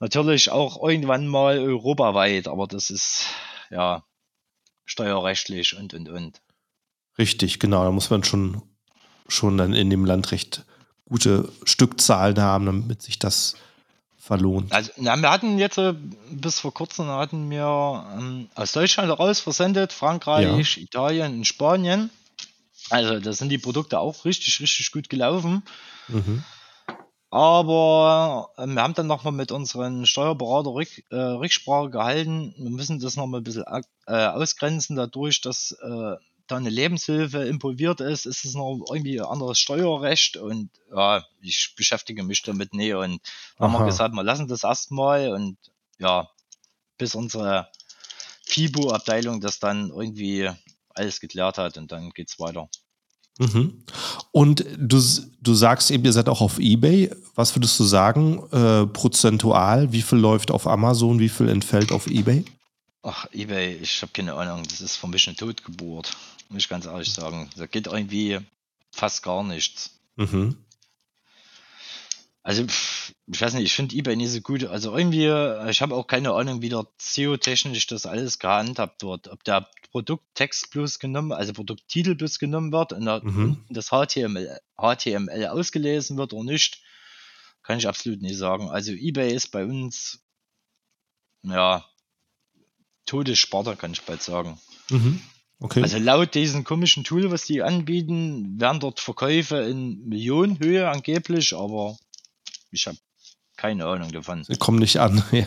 natürlich auch irgendwann mal europaweit, aber das ist ja steuerrechtlich und und und. Richtig, genau, da muss man schon schon dann in dem Land recht gute Stückzahlen haben, damit sich das verlohnt. Also, na, wir hatten jetzt äh, bis vor kurzem hatten wir ähm, aus Deutschland heraus versendet, Frankreich, ja. Italien und Spanien. Also da sind die Produkte auch richtig, richtig gut gelaufen. Mhm. Aber äh, wir haben dann nochmal mit unseren Steuerberater Rück, äh, Rücksprache gehalten. Wir müssen das nochmal ein bisschen äh, ausgrenzen, dadurch, dass äh, da eine Lebenshilfe involviert ist, ist es noch irgendwie ein anderes Steuerrecht und ja, ich beschäftige mich damit nie und haben wir gesagt, wir lassen das erstmal und ja, bis unsere FIBO-Abteilung das dann irgendwie alles geklärt hat und dann geht es weiter. Mhm. Und du, du sagst eben, ihr seid auch auf Ebay. Was würdest du sagen, äh, prozentual? Wie viel läuft auf Amazon, wie viel entfällt auf Ebay? Ach, Ebay, ich habe keine Ahnung. Das ist für mich eine Totgeburt muss ich ganz ehrlich sagen. Da geht irgendwie fast gar nichts. Mhm. Also, ich weiß nicht, ich finde eBay nicht so gut. Also irgendwie, ich habe auch keine Ahnung, wie der SEO-technisch das alles gehandhabt wird. Ob der Produkttext bloß genommen, also Produkttitel bloß genommen wird und mhm. das HTML, HTML ausgelesen wird oder nicht, kann ich absolut nicht sagen. Also eBay ist bei uns, ja, Todessparte, kann ich bald sagen. Mhm. Okay. Also laut diesem komischen Tool, was die anbieten, werden dort Verkäufe in Millionenhöhe angeblich, aber ich habe keine Ahnung davon. Sie kommen nicht an.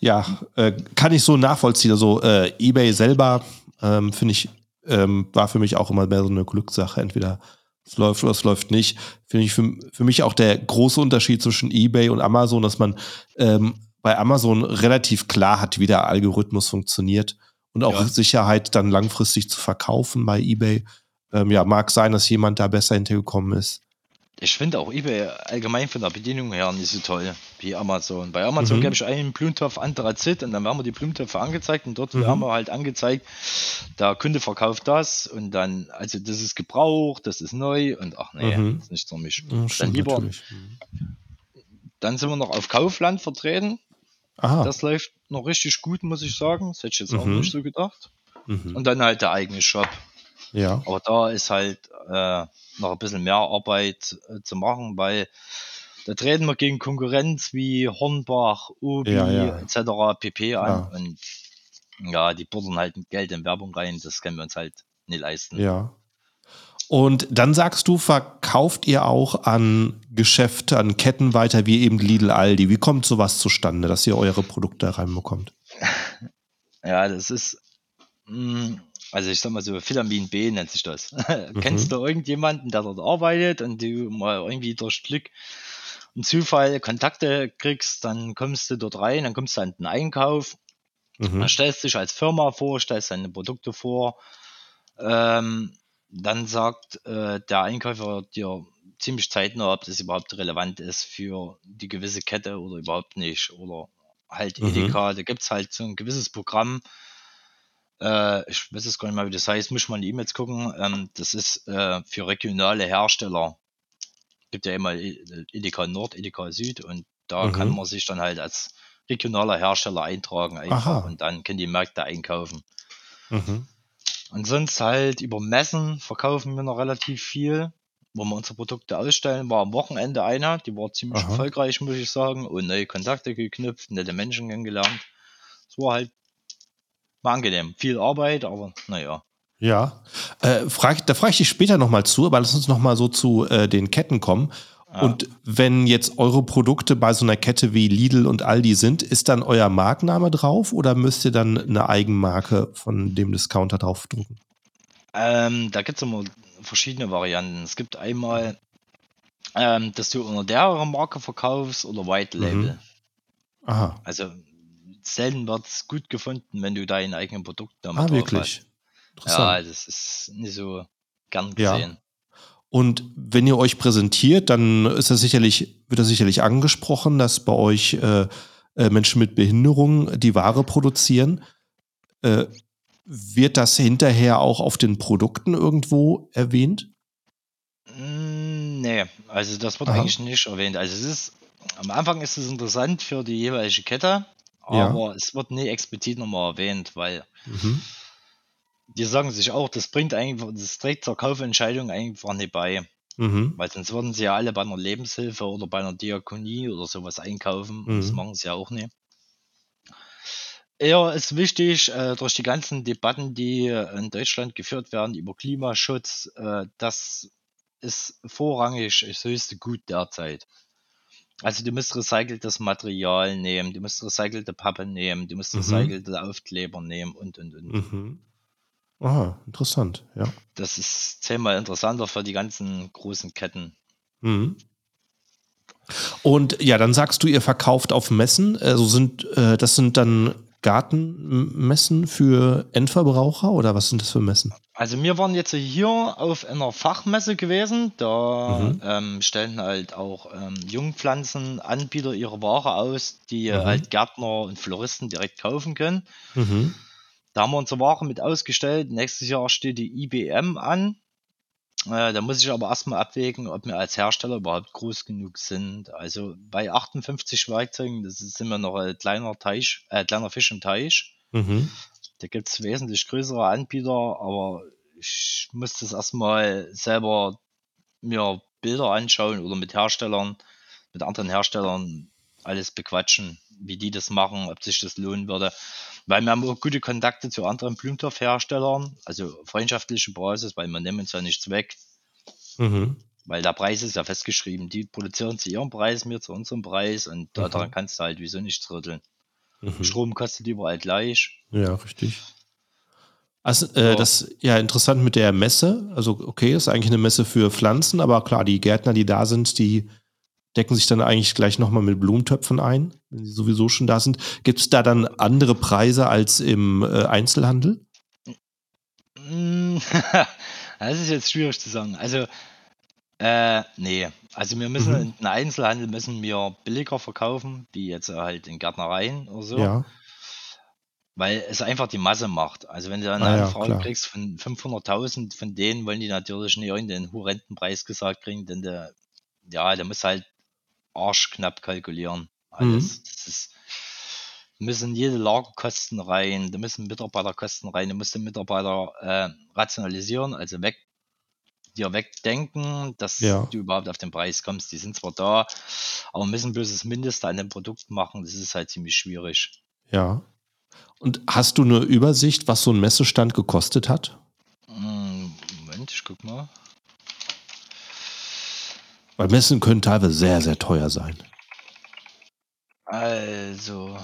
Ja, äh, kann ich so nachvollziehen. Also äh, eBay selber ähm, finde ich ähm, war für mich auch immer mehr so eine Glückssache. Entweder es läuft oder es läuft nicht. Finde ich für, für mich auch der große Unterschied zwischen eBay und Amazon, dass man ähm, bei Amazon relativ klar hat, wie der Algorithmus funktioniert und auch Ja. Sicherheit dann langfristig zu verkaufen bei eBay. Ähm, ja, mag sein, dass jemand da besser hintergekommen ist. Ich finde auch eBay allgemein von der Bedienung her nicht so toll wie Amazon. Bei Amazon Mhm. gebe ich einen Blumentopf Anthrazit und dann werden mir die Blumentöpfe angezeigt und dort Mhm. werden wir halt angezeigt, der Kunde verkauft das und dann, also das ist gebraucht, das ist neu und ach nee, Mhm. das ist nicht für mich. Ja, Dann lieber, natürlich. Mhm. dann sind wir noch auf Kaufland vertreten. Aha. Das läuft noch richtig gut, muss ich sagen. Das hätte ich jetzt auch Mhm. nicht so gedacht. mhm. Und dann halt der eigene Shop. Ja. Aber da ist halt äh, noch ein bisschen mehr Arbeit äh, zu machen, weil da treten wir gegen Konkurrenz wie Hornbach, Obi Ja, ja. etc. pp. an. Klar. Und ja, die buttern halt Geld in Werbung rein. Das können wir uns halt nicht leisten. Ja. Und dann sagst du, verkauft ihr auch an Geschäfte, an Ketten weiter, wie eben Lidl, Aldi. Wie kommt sowas zustande, dass ihr eure Produkte reinbekommt? Ja, das ist, mh, also ich sag mal so, Vitamin B nennt sich das. Kennst du irgendjemanden, der dort arbeitet und du mal irgendwie durch Glück und Zufall Kontakte kriegst, dann kommst du dort rein, dann kommst du an den Einkauf, Mhm. dann stellst dich als Firma vor, stellst deine Produkte vor, ähm, dann sagt äh, der Einkäufer dir ziemlich zeitnah, ob das überhaupt relevant ist für die gewisse Kette oder überhaupt nicht. Oder halt Mhm. Edeka, da gibt's halt so ein gewisses Programm. Äh, ich weiß es gar nicht mal, wie das heißt, muss man in die E-Mails gucken. Ähm, das ist äh, für regionale Hersteller. Gibt ja immer E- Edeka Nord, Edeka Süd und da Mhm. kann man sich dann halt als regionaler Hersteller eintragen einfach Aha. und dann können die Märkte einkaufen. Mhm. Und sonst halt über Messen verkaufen wir noch relativ viel, wo wir unsere Produkte ausstellen. War am Wochenende einer, die war ziemlich Aha. erfolgreich, muss ich sagen, und neue Kontakte geknüpft, nette Menschen kennengelernt. Es war halt war angenehm. Viel Arbeit, aber naja. Ja, äh, frag, da frage ich dich später nochmal zu, aber lass uns nochmal so zu äh, den Ketten kommen. Ja. Und wenn jetzt eure Produkte bei so einer Kette wie Lidl und Aldi sind, ist dann euer Markenname drauf oder müsst ihr dann eine Eigenmarke von dem Discounter draufdrucken? Ähm, da gibt es immer verschiedene Varianten. Es gibt einmal, ähm, dass du unter der Marke verkaufst oder White Label. Mhm. Aha, Also selten wird es gut gefunden, wenn du deinen eigenen Produktnamen ah, drauf wirklich. hast. Ja, Interessant. das ist nicht so gern Ja. Und wenn ihr euch präsentiert, dann ist das sicherlich, wird das sicherlich angesprochen, dass bei euch äh, äh, Menschen mit Behinderung die Ware produzieren. Äh, wird das hinterher auch auf den Produkten irgendwo erwähnt? Mm, Nee, also das wird Aha. eigentlich nicht erwähnt. Also es ist, am Anfang ist es interessant für die jeweilige Kette, Ja. aber es wird nie explizit nochmal erwähnt, weil Mhm. Die sagen sich auch, das bringt eigentlich, das trägt zur Kaufentscheidung einfach nicht bei. Mhm. Weil sonst würden sie ja alle bei einer Lebenshilfe oder bei einer Diakonie oder sowas einkaufen. Und Das Mhm. machen sie ja auch nicht. Eher ist wichtig, äh, durch die ganzen Debatten, die in Deutschland geführt werden über Klimaschutz, äh, das ist vorrangig das höchste Gut derzeit. Also du musst recyceltes Material nehmen, du musst recycelte Pappe nehmen, du musst Mhm. recycelte Aufkleber nehmen und und und. Mhm. Aha, interessant, ja. Das ist zehnmal interessanter für die ganzen großen Ketten. Mhm. Und ja, dann sagst du, ihr verkauft auf Messen. Also sind äh, das sind dann Gartenmessen für Endverbraucher oder was sind das für Messen? Also wir waren jetzt hier auf einer Fachmesse gewesen. Da Mhm. ähm, stellen halt auch ähm, Jungpflanzenanbieter ihre Ware aus, die Mhm. halt Gärtner und Floristen direkt kaufen können. Mhm. Da haben wir unsere Ware mit ausgestellt. Nächstes Jahr steht die IBM an. Äh, da muss ich aber erstmal abwägen, ob wir als Hersteller überhaupt groß genug sind. Also bei 58 Werkzeugen, das ist immer noch ein kleiner Teich, äh, kleiner Fisch im Teich. Mhm. Da gibt es wesentlich größere Anbieter, aber ich muss das erstmal selber mir Bilder anschauen oder mit Herstellern, mit anderen Herstellern alles bequatschen, wie die das machen, ob sich das lohnen würde. Weil wir haben auch gute Kontakte zu anderen Blumenstoffherstellern, also freundschaftliche Basis, weil wir nehmen uns ja nichts weg, Mhm. weil der Preis ist ja festgeschrieben. Die produzieren zu ihrem Preis, wir zu unserem Preis und Mhm. daran kannst du halt wieso nichts rütteln. Mhm. Strom kostet überall gleich. Ja, richtig. Also, äh, das ja interessant mit der Messe. Also, okay, ist eigentlich eine Messe für Pflanzen, aber klar, die Gärtner, die da sind, die decken sich dann eigentlich gleich nochmal mit Blumentöpfen ein, wenn sie sowieso schon da sind. Gibt es da dann andere Preise als im äh, Einzelhandel? das ist jetzt schwierig zu sagen. Also, äh, nee. Also wir müssen mhm. in Einzelhandel müssen wir billiger verkaufen, wie jetzt halt in Gärtnereien oder so. Ja. Weil es einfach die Masse macht. Also wenn du eine ah, Anfrage ja, kriegst von 500.000, von denen wollen die natürlich nicht irgendeinen horrenden Preis gesagt kriegen, denn der, ja, der muss halt arschknapp kalkulieren. Alles. Mhm. Das ist, müssen jede Lagerkosten rein, da müssen Mitarbeiterkosten rein, da musst den Mitarbeiter äh, rationalisieren, also weg, dir wegdenken, dass ja. du überhaupt auf den Preis kommst. Die sind zwar da, aber müssen bloß das Mindeste an dem Produkt machen. Das ist halt ziemlich schwierig. Ja. Und hast du eine Übersicht, was so ein Messestand gekostet hat? Hm, Moment, ich guck mal. Weil Messen können teilweise sehr, sehr teuer sein. Also,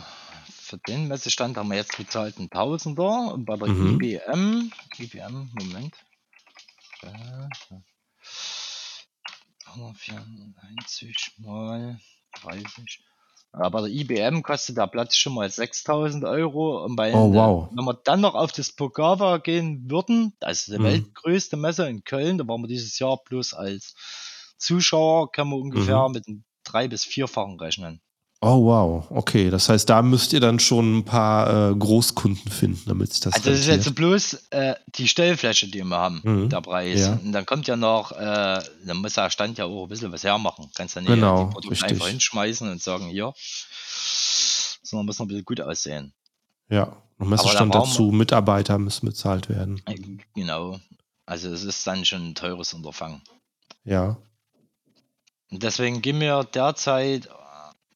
für den Messestand haben wir jetzt bezahlt einen Tausender und bei der mhm. IBM, IBM, Moment. Äh, 194 mal 30. Aber der IBM kostet der Platz schon mal 6000 Euro. Und bei, oh, wow. wenn wir dann noch auf das Pogava gehen würden, das ist die mhm. weltgrößte Messe in Köln, da waren wir dieses Jahr bloß als Zuschauer, kann man ungefähr mhm. mit einem drei- bis vierfachen rechnen. Oh wow, okay. Das heißt, da müsst ihr dann schon ein paar äh, Großkunden finden, damit sich das. Also das ist jetzt bloß äh, die Stellfläche, die wir haben, mhm. der Preis. Ja. Und dann kommt ja noch, äh, dann muss der Stand ja auch ein bisschen was hermachen. Kannst ja nicht genau, die Produkte einfach hinschmeißen und sagen, hier, sondern muss noch ein bisschen gut aussehen. Ja, und Messestand dazu, Mitarbeiter müssen bezahlt werden. Äh, genau. Also es ist dann schon ein teures Unterfangen. Ja. Deswegen gehen wir derzeit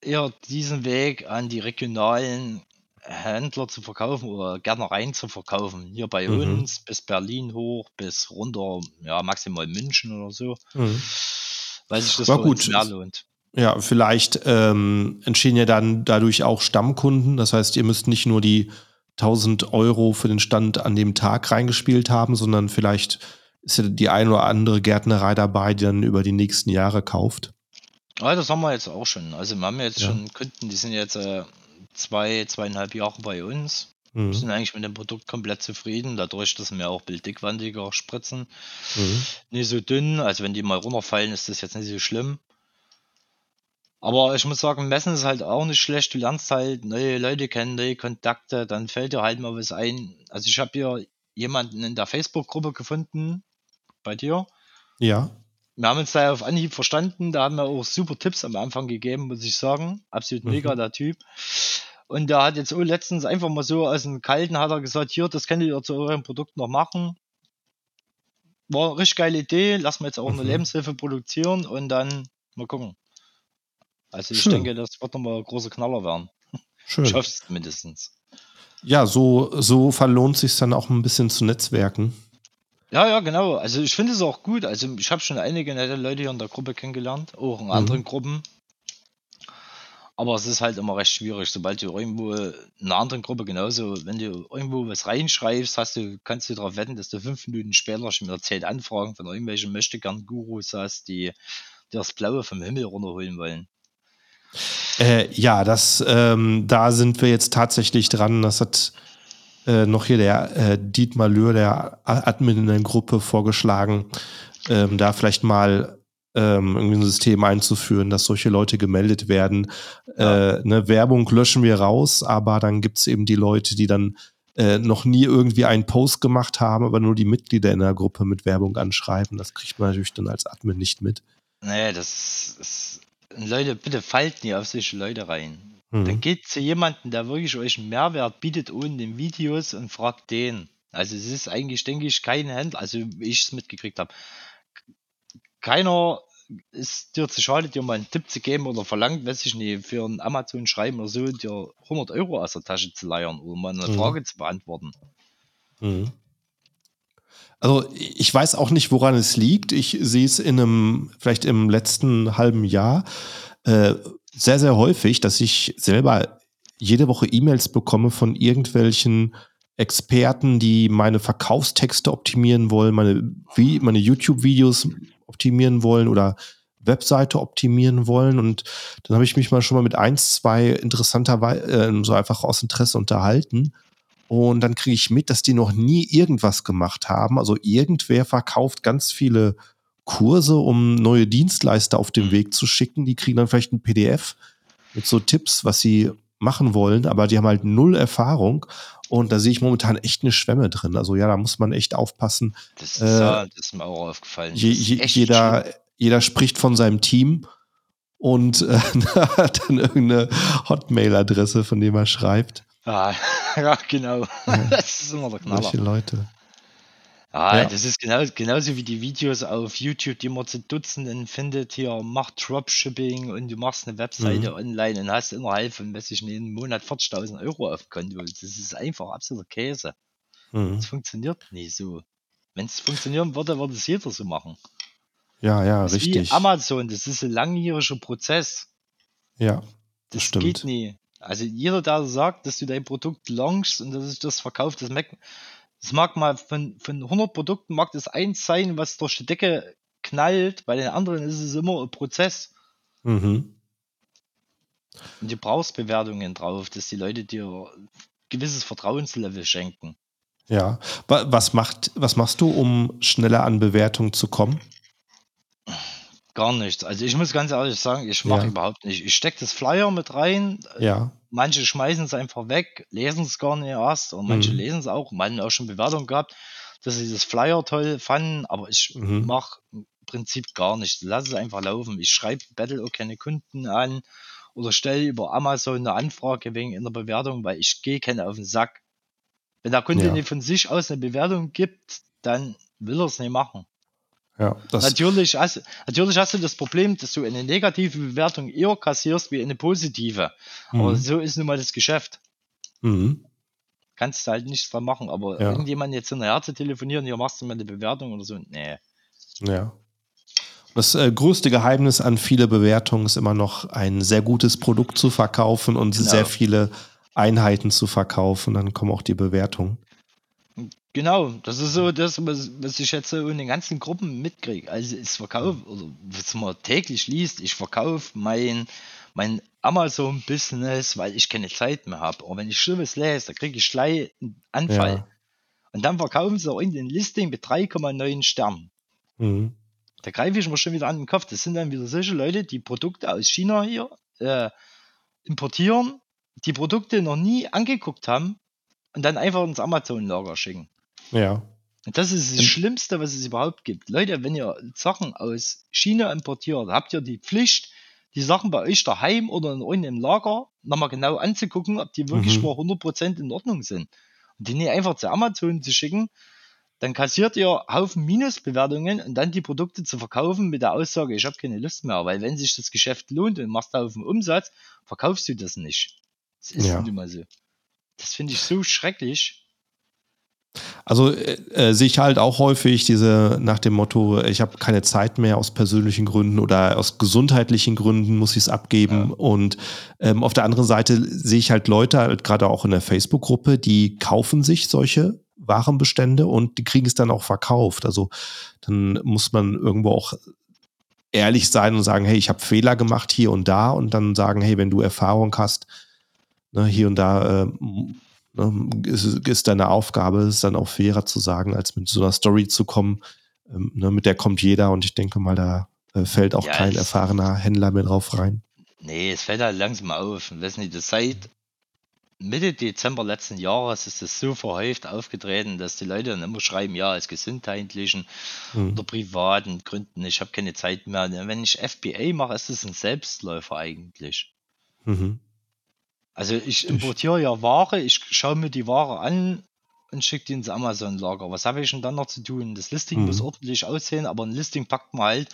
eher diesen Weg an die regionalen Händler zu verkaufen oder Gärtnereien zu verkaufen. Hier bei mhm. uns bis Berlin hoch, bis runter, ja, maximal München oder so. Mhm. Weil sich das War gut. mehr lohnt. Ja, vielleicht ähm, entstehen ja dann dadurch auch Stammkunden. Das heißt, ihr müsst nicht nur die 1000 Euro für den Stand an dem Tag reingespielt haben, sondern vielleicht ist ja die ein oder andere Gärtnerei dabei, die dann über die nächsten Jahre kauft. Ja, das haben wir jetzt auch schon. Also wir haben jetzt ja. schon Kunden, die sind jetzt äh, zwei, zweieinhalb Jahre bei uns. Mhm. Sind eigentlich mit dem Produkt komplett zufrieden, dadurch, dass wir auch bilddickwandiger spritzen. Mhm. Nicht so dünn, also wenn die mal runterfallen, ist das jetzt nicht so schlimm. Aber ich muss sagen, Messen ist halt auch nicht schlecht. Du lernst halt neue Leute kennen, neue Kontakte, dann fällt dir halt mal was ein. Also ich habe hier jemanden in der Facebook-Gruppe gefunden, bei dir. Ja wir haben uns da auf Anhieb verstanden. Da haben wir auch super Tipps am Anfang gegeben, muss ich sagen. Absolut mhm. mega, der Typ. Und der hat jetzt auch letztens einfach mal so aus dem Kalten hat er gesagt, hier, das könnt ihr zu eurem Produkt noch machen. War eine richtig geile Idee. Lassen wir jetzt auch mhm. eine Lebenshilfe produzieren und dann mal gucken. Also ich Schön. denke, das wird nochmal ein großer Knaller werden. Schön. Ich hoffe es mindestens. Ja, so, so verlohnt sich dann auch ein bisschen zu netzwerken. Ja, ja, genau. Also ich finde es auch gut. Also ich habe schon einige nette Leute hier in der Gruppe kennengelernt, auch in mhm. anderen Gruppen. Aber es ist halt immer recht schwierig, sobald du irgendwo in einer anderen Gruppe genauso, wenn du irgendwo was reinschreibst, hast du, kannst du darauf wetten, dass du fünf Minuten später schon wieder zehn Anfragen von irgendwelchen möchtegern Gurus hast, die dir das Blaue vom Himmel runterholen wollen. Äh, ja, das, ähm, da sind wir jetzt tatsächlich dran. Das hat äh, noch hier der äh, Dietmar Löhr, der Admin in der Gruppe, vorgeschlagen, ähm, da vielleicht mal ähm, irgendwie ein System einzuführen, dass solche Leute gemeldet werden. Ja. Äh, ne, Werbung löschen wir raus, aber dann gibt es eben die Leute, die dann äh, noch nie irgendwie einen Post gemacht haben, aber nur die Mitglieder in der Gruppe mit Werbung anschreiben. Das kriegt man natürlich dann als Admin nicht mit. Naja, das ist. Leute, bitte falten ihr auf solche Leute rein. Mhm. Dann geht zu jemandem, der wirklich euch einen Mehrwert bietet ohne den Videos und fragt den. Also es ist eigentlich, denke ich, kein Händler, also wie ich es mitgekriegt habe. Keiner ist dir zu schade, dir mal einen Tipp zu geben oder verlangt, weiß ich nicht, für ein Amazon schreiben oder so, dir 100 Euro aus der Tasche zu leiern oder mal eine mhm. Frage zu beantworten. Mhm. Also ich weiß auch nicht, woran es liegt. Ich sehe es in einem, vielleicht im letzten halben Jahr, äh, sehr, sehr häufig, dass ich selber jede Woche E-Mails bekomme von irgendwelchen Experten, die meine Verkaufstexte optimieren wollen, meine, meine YouTube-Videos optimieren wollen oder Webseite optimieren wollen. Und dann habe ich mich mal schon mal mit eins, zwei interessanterweise äh, so einfach aus Interesse unterhalten. Und dann kriege ich mit, dass die noch nie irgendwas gemacht haben. Also irgendwer verkauft ganz viele Kurse, um neue Dienstleister auf den. Weg zu schicken. Die kriegen dann vielleicht ein PDF mit so Tipps, was sie machen wollen, aber die haben halt null Erfahrung. Und da sehe ich momentan echt eine Schwemme drin. Also ja, da muss man echt aufpassen. Das ist, äh, das ist mir auch aufgefallen. Je, je, jeder, jeder spricht von seinem Team und äh, hat dann irgendeine Hotmail-Adresse, von dem er schreibt. Ah, ja, genau. Ja. Das ist immer der Knaller. Solche Leute. Ja, ja, das ist genau, genauso wie die Videos auf YouTube, die man zu Dutzenden findet. Hier macht Dropshipping und du machst eine Webseite mhm. online und hast innerhalb von, weiß ich nicht, einem Monat 40.000 Euro auf Konto. Das ist einfach absoluter Käse. Mhm. Das funktioniert nicht so. Wenn es funktionieren würde, würde es jeder so machen. Ja, ja, das richtig. Wie Amazon, das ist ein langjähriger Prozess. Ja, das, das stimmt. geht nie. Also jeder, der sagt, dass du dein Produkt launchst und dass es das verkauft, das merkt es mag mal von, von 100 Produkten mag das eins sein, was durch die Decke knallt. Bei den anderen ist es immer ein Prozess. Mhm. Und du brauchst Bewertungen drauf, dass die Leute dir gewisses Vertrauenslevel schenken. Ja. Was, macht, was machst du, um schneller an Bewertungen zu kommen? Gar nichts. Also ich muss ganz ehrlich sagen, ich mache ja. überhaupt nicht. Ich stecke das Flyer mit rein. Ja. Manche schmeißen es einfach weg, lesen es gar nicht erst und manche mhm. lesen es auch. Manche auch schon Bewertungen gehabt, dass sie das Flyer toll fanden, aber ich mhm. mache im Prinzip gar nichts. Lass es einfach laufen. Ich schreibe Battle auch keine Kunden an oder stelle über Amazon eine Anfrage wegen in der Bewertung, weil ich gehe keine auf den Sack. Wenn der Kunde ja. nicht von sich aus eine Bewertung gibt, dann will er es nicht machen. Ja, natürlich, hast, natürlich hast du das Problem, dass du eine negative Bewertung eher kassierst wie eine positive. Mhm. Aber so ist nun mal das Geschäft. Mhm. Kannst du halt nichts dran machen. Aber ja. irgendjemand jetzt in der Herze telefonieren, hier machst du mal eine Bewertung oder so. Nee. Ja. Das äh, größte Geheimnis an viele Bewertungen ist immer noch, ein sehr gutes Produkt zu verkaufen und genau. sehr viele Einheiten zu verkaufen. Dann kommen auch die Bewertungen. Genau, das ist so das, was, was ich jetzt so in den ganzen Gruppen mitkriege. Also ich verkaufe, oder was man täglich liest, ich verkaufe mein, mein Amazon-Business, weil ich keine Zeit mehr habe. Und wenn ich Schlimmes lese, da kriege ich gleich einen Anfall. Ja. Und dann verkaufen sie auch in den Listing mit 3,9 Sternen. Mhm. Da greife ich mir schon wieder an den Kopf. Das sind dann wieder solche Leute, die Produkte aus China hier äh, importieren, die Produkte noch nie angeguckt haben und dann einfach ins Amazon-Lager schicken. Ja. Das ist das Schlimmste, was es überhaupt gibt. Leute, wenn ihr Sachen aus China importiert, habt ihr die Pflicht, die Sachen bei euch daheim oder in irgendeinem Lager nochmal genau anzugucken, ob die wirklich mhm. mal 100% in Ordnung sind. Und die nicht einfach zu Amazon zu schicken, dann kassiert ihr Haufen Minusbewertungen und dann die Produkte zu verkaufen mit der Aussage, ich habe keine Lust mehr. Weil wenn sich das Geschäft lohnt und machst Haufen Umsatz, verkaufst du das nicht. Das ist ja. immer so. Das finde ich so schrecklich. Also äh, äh, sehe ich halt auch häufig diese nach dem Motto, ich habe keine Zeit mehr aus persönlichen Gründen oder aus gesundheitlichen Gründen muss ich es abgeben. Ja. Und ähm, auf der anderen Seite sehe ich halt Leute, halt gerade auch in der Facebook-Gruppe, die kaufen sich solche Warenbestände und die kriegen es dann auch verkauft. Also dann muss man irgendwo auch ehrlich sein und sagen, hey, ich habe Fehler gemacht hier und da und dann sagen, hey, wenn du Erfahrung hast, ne, hier und da äh, Ne, ist, ist deine Aufgabe, ist dann auch fairer zu sagen, als mit so einer Story zu kommen. Ähm, ne, mit der kommt jeder und ich denke mal, da äh, fällt auch ja, kein erfahrener Händler mehr drauf rein. Nee, es fällt halt langsam auf. Weiß nicht, das seit Mitte Dezember letzten Jahres ist es so verhäuft aufgetreten, dass die Leute dann immer schreiben, ja, aus gesundheitlichen mhm. oder privaten Gründen, ich habe keine Zeit mehr. Wenn ich FBA mache, ist es ein Selbstläufer eigentlich. Mhm. Also ich importiere ja Ware, ich schaue mir die Ware an und schicke die ins Amazon-Lager. Was habe ich denn dann noch zu tun? Das Listing mhm. muss ordentlich aussehen, aber ein Listing packt man halt,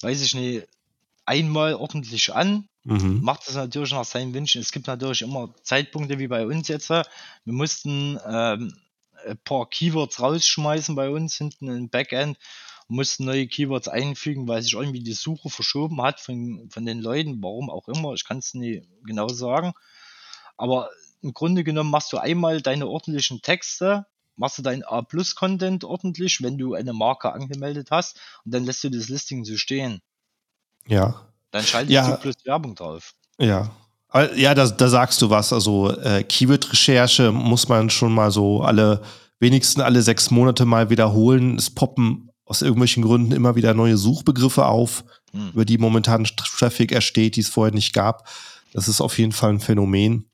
weiß ich nicht, einmal ordentlich an, mhm. macht das natürlich nach seinen Wünschen. Es gibt natürlich immer Zeitpunkte wie bei uns jetzt. Wir mussten ähm, ein paar Keywords rausschmeißen bei uns hinten im Backend, mussten neue Keywords einfügen, weil sich irgendwie die Suche verschoben hat von, von den Leuten, warum auch immer. Ich kann es nicht genau sagen. Aber im Grunde genommen machst du einmal deine ordentlichen Texte, machst du deinen A-Plus-Content ordentlich, wenn du eine Marke angemeldet hast, und dann lässt du das Listing so stehen. Ja. Dann schaltest ja. du plus Werbung drauf. Ja. Ja, da, da sagst du was. Also äh, Keyword-Recherche muss man schon mal so alle, wenigstens alle sechs Monate mal wiederholen. Es poppen aus irgendwelchen Gründen immer wieder neue Suchbegriffe auf, hm. über die momentan Traffic entsteht, die es vorher nicht gab. Das ist auf jeden Fall ein Phänomen.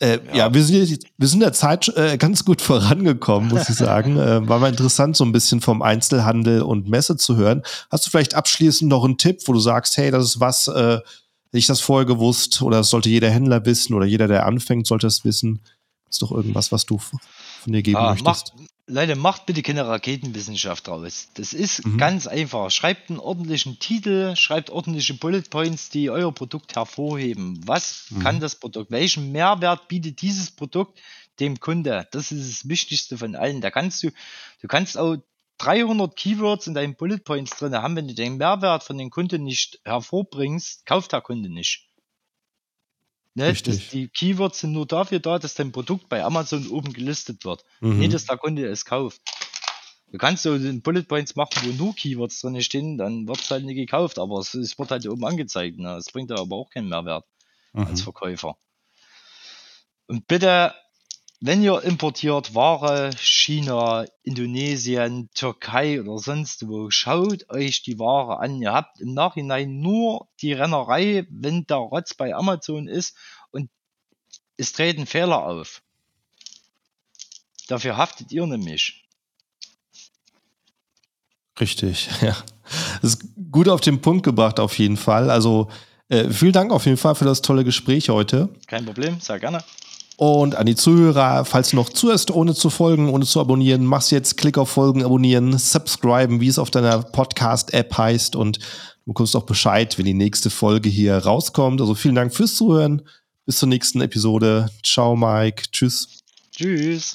Äh, ja. ja. wir sind, wir sind der Zeit äh, ganz gut vorangekommen, muss ich sagen. äh, war mal interessant, so ein bisschen vom Einzelhandel und Messe zu hören. Hast du vielleicht abschließend noch einen Tipp, wo du sagst, hey, das ist was, äh, hätte ich das vorher gewusst oder das sollte jeder Händler wissen oder jeder, der anfängt, sollte es wissen? ist doch irgendwas, was du von dir geben ah, möchtest. Mach, Leute, macht bitte keine Raketenwissenschaft draus. Das ist mhm. ganz einfach. Schreibt einen ordentlichen Titel, schreibt ordentliche Bullet Points, die euer Produkt hervorheben. Was mhm. kann das Produkt? Welchen Mehrwert bietet dieses Produkt dem Kunde? Das ist das Wichtigste von allen. Da kannst du, du kannst auch 300 Keywords in deinen Bullet Points drin haben. Wenn du den Mehrwert von den Kunden nicht hervorbringst, kauft der Kunde nicht. Ne? Das, die Keywords sind nur dafür da, dass dein Produkt bei Amazon oben gelistet wird. Mhm. Nicht, dass der Kunde es kauft. Du kannst so den Bullet Points machen, wo nur Keywords drin stehen, dann wird es halt nicht gekauft, aber es, es wird halt oben angezeigt. Ne? Es bringt aber auch keinen Mehrwert mhm. als Verkäufer. Und bitte wenn ihr importiert Ware, China, Indonesien, Türkei oder sonst wo, schaut euch die Ware an. Ihr habt im Nachhinein nur die Rennerei, wenn der Rotz bei Amazon ist und es treten Fehler auf. Dafür haftet ihr nämlich. Richtig, ja. Das ist gut auf den Punkt gebracht, auf jeden Fall. Also äh, vielen Dank auf jeden Fall für das tolle Gespräch heute. Kein Problem, sehr gerne. Und an die Zuhörer, falls du noch zuerst ohne zu folgen, ohne zu abonnieren, machst jetzt Klick auf Folgen, abonnieren, subscriben, wie es auf deiner Podcast-App heißt und du bekommst auch Bescheid, wenn die nächste Folge hier rauskommt. Also vielen Dank fürs Zuhören. Bis zur nächsten Episode. Ciao, Mike. Tschüss. Tschüss.